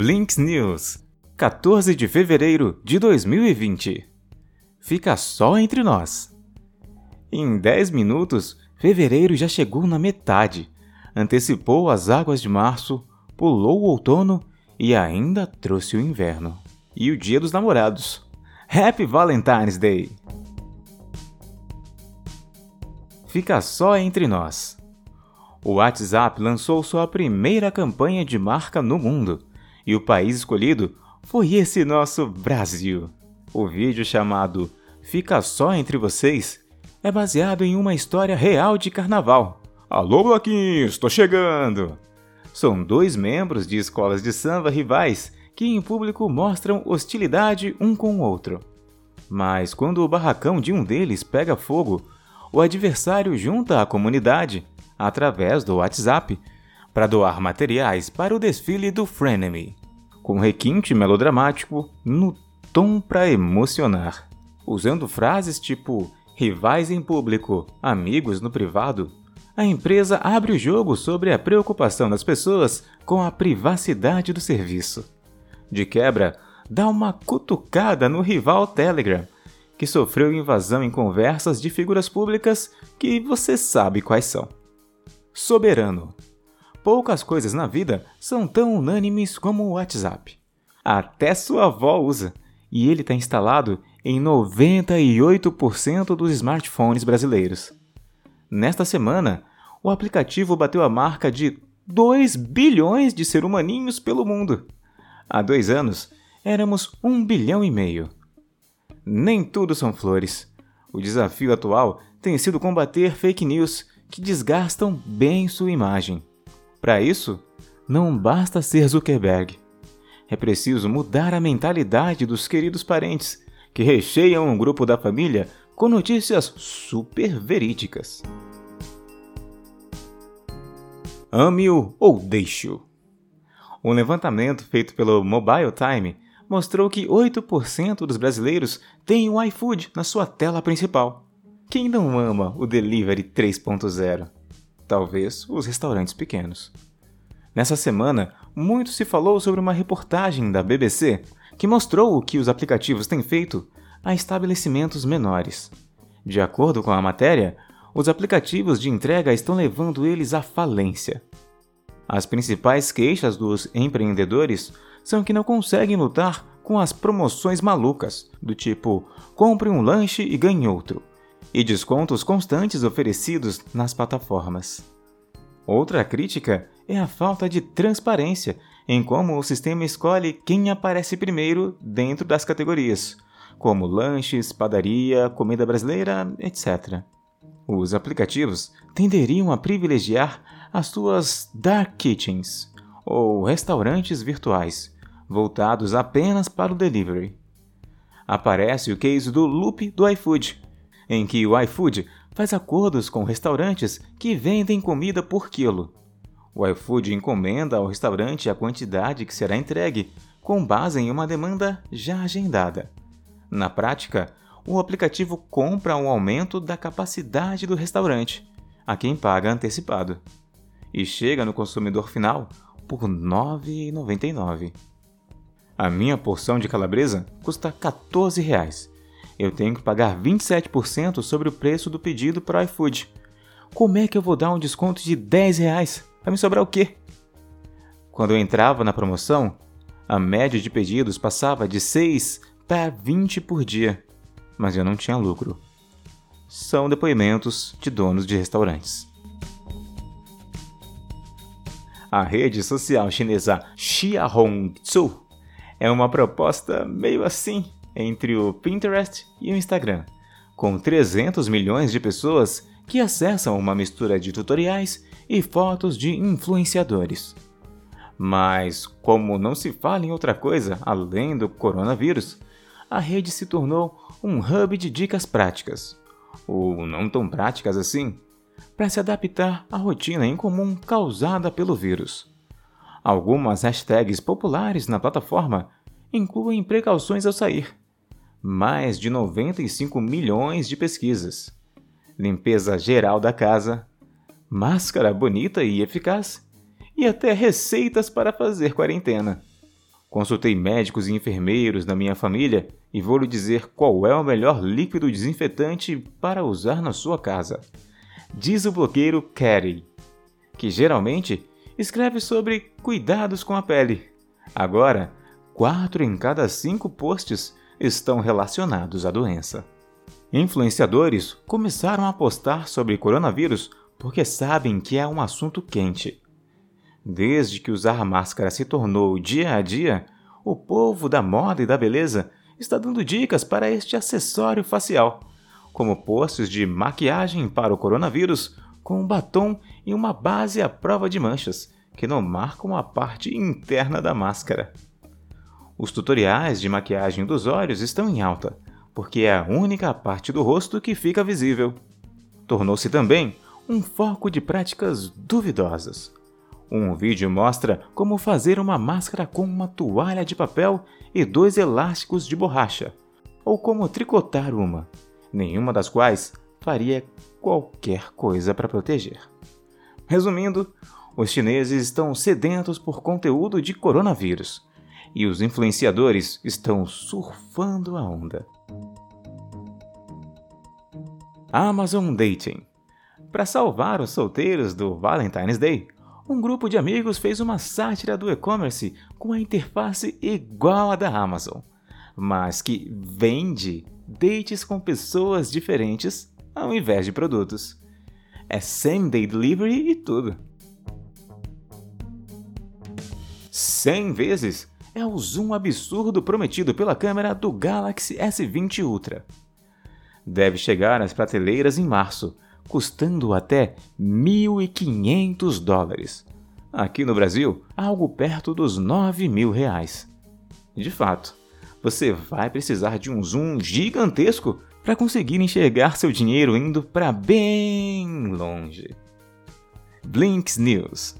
Blinks News, 14 de fevereiro de 2020. Fica só entre nós. Em 10 minutos, fevereiro já chegou na metade, antecipou as águas de março, pulou o outono e ainda trouxe o inverno. E o Dia dos Namorados. Happy Valentine's Day! Fica só entre nós. O WhatsApp lançou sua primeira campanha de marca no mundo e o país escolhido foi esse nosso Brasil. O vídeo chamado Fica Só Entre Vocês é baseado em uma história real de carnaval. Alô, Bloquinhos, tô chegando! São dois membros de escolas de samba rivais que em público mostram hostilidade um com o outro. Mas quando o barracão de um deles pega fogo, o adversário junta a comunidade, através do WhatsApp, para doar materiais para o desfile do Frenemy, com requinte melodramático no tom para emocionar, usando frases tipo rivais em público, amigos no privado. A empresa abre o jogo sobre a preocupação das pessoas com a privacidade do serviço. De quebra, dá uma cutucada no rival Telegram, que sofreu invasão em conversas de figuras públicas que você sabe quais são. Soberano Poucas coisas na vida são tão unânimes como o WhatsApp. Até sua avó usa, e ele está instalado em 98% dos smartphones brasileiros. Nesta semana, o aplicativo bateu a marca de 2 bilhões de ser humaninhos pelo mundo. Há dois anos, éramos 1 bilhão e meio. Nem tudo são flores. O desafio atual tem sido combater fake news que desgastam bem sua imagem. Para isso, não basta ser Zuckerberg. É preciso mudar a mentalidade dos queridos parentes que recheiam um grupo da família com notícias super verídicas. Ame-o ou deixe-o. Um levantamento feito pelo Mobile Time mostrou que 8% dos brasileiros têm o iFood na sua tela principal. Quem não ama o Delivery 3.0? Talvez os restaurantes pequenos. Nessa semana, muito se falou sobre uma reportagem da BBC que mostrou o que os aplicativos têm feito a estabelecimentos menores. De acordo com a matéria, os aplicativos de entrega estão levando eles à falência. As principais queixas dos empreendedores são que não conseguem lutar com as promoções malucas, do tipo compre um lanche e ganhe outro, e descontos constantes oferecidos nas plataformas. Outra crítica é a falta de transparência em como o sistema escolhe quem aparece primeiro dentro das categorias, como lanches, padaria, comida brasileira, etc. Os aplicativos tenderiam a privilegiar as suas dark kitchens, ou restaurantes virtuais, voltados apenas para o delivery. Aparece o case do loop do iFood, em que o iFood faz acordos com restaurantes que vendem comida por quilo. O iFood encomenda ao restaurante a quantidade que será entregue, com base em uma demanda já agendada. Na prática, o aplicativo compra um aumento da capacidade do restaurante, a quem paga antecipado, e chega no consumidor final por R$ 9,99. A minha porção de calabresa custa 14 reais eu tenho que pagar 27% sobre o preço do pedido para o iFood. Como é que eu vou dar um desconto de 10 reais? Vai me sobrar o quê? Quando eu entrava na promoção, a média de pedidos passava de 6 para 20 por dia, mas eu não tinha lucro. São depoimentos de donos de restaurantes. A rede social chinesa Xiaohongshu é uma proposta meio assim entre o Pinterest e o Instagram, com 300 milhões de pessoas que acessam uma mistura de tutoriais e fotos de influenciadores. Mas, como não se fala em outra coisa além do coronavírus, a rede se tornou um hub de dicas práticas, ou não tão práticas assim, para se adaptar à rotina incomum causada pelo vírus. Algumas hashtags populares na plataforma incluem precauções ao sair, mais de 95 milhões de pesquisas, limpeza geral da casa, máscara bonita e eficaz, e até receitas para fazer quarentena. Consultei médicos e enfermeiros da minha família e vou lhe dizer qual é o melhor líquido desinfetante para usar na sua casa. Diz o blogueiro Carey, que geralmente escreve sobre cuidados com a pele. Agora, quatro em cada cinco posts estão relacionados à doença. Influenciadores começaram a postar sobre coronavírus porque sabem que é um assunto quente. Desde que usar máscara se tornou dia a dia, o povo da moda e da beleza está dando dicas para este acessório facial, como posts de maquiagem para o coronavírus com um batom e uma base à prova de manchas, que não marcam a parte interna da máscara. Os tutoriais de maquiagem dos olhos estão em alta, porque é a única parte do rosto que fica visível. Tornou-se também um foco de práticas duvidosas. Um vídeo mostra como fazer uma máscara com uma toalha de papel e dois elásticos de borracha, ou como tricotar uma, nenhuma das quais faria qualquer coisa para proteger. Resumindo, os chineses estão sedentos por conteúdo de coronavírus e os influenciadores estão surfando a onda. Amazon Dating Para salvar os solteiros do Valentine's Day, um grupo de amigos fez uma sátira do e-commerce com a interface igual à da Amazon, mas que vende dates com pessoas diferentes ao invés de produtos. É same day delivery e tudo. 100 vezes é o zoom absurdo prometido pela câmera do Galaxy S20 Ultra. Deve chegar às prateleiras em março, custando até 1.500 dólares. Aqui no Brasil, algo perto dos 9 mil reais. De fato, você vai precisar de um zoom gigantesco para conseguir enxergar seu dinheiro indo para bem longe. Blinks News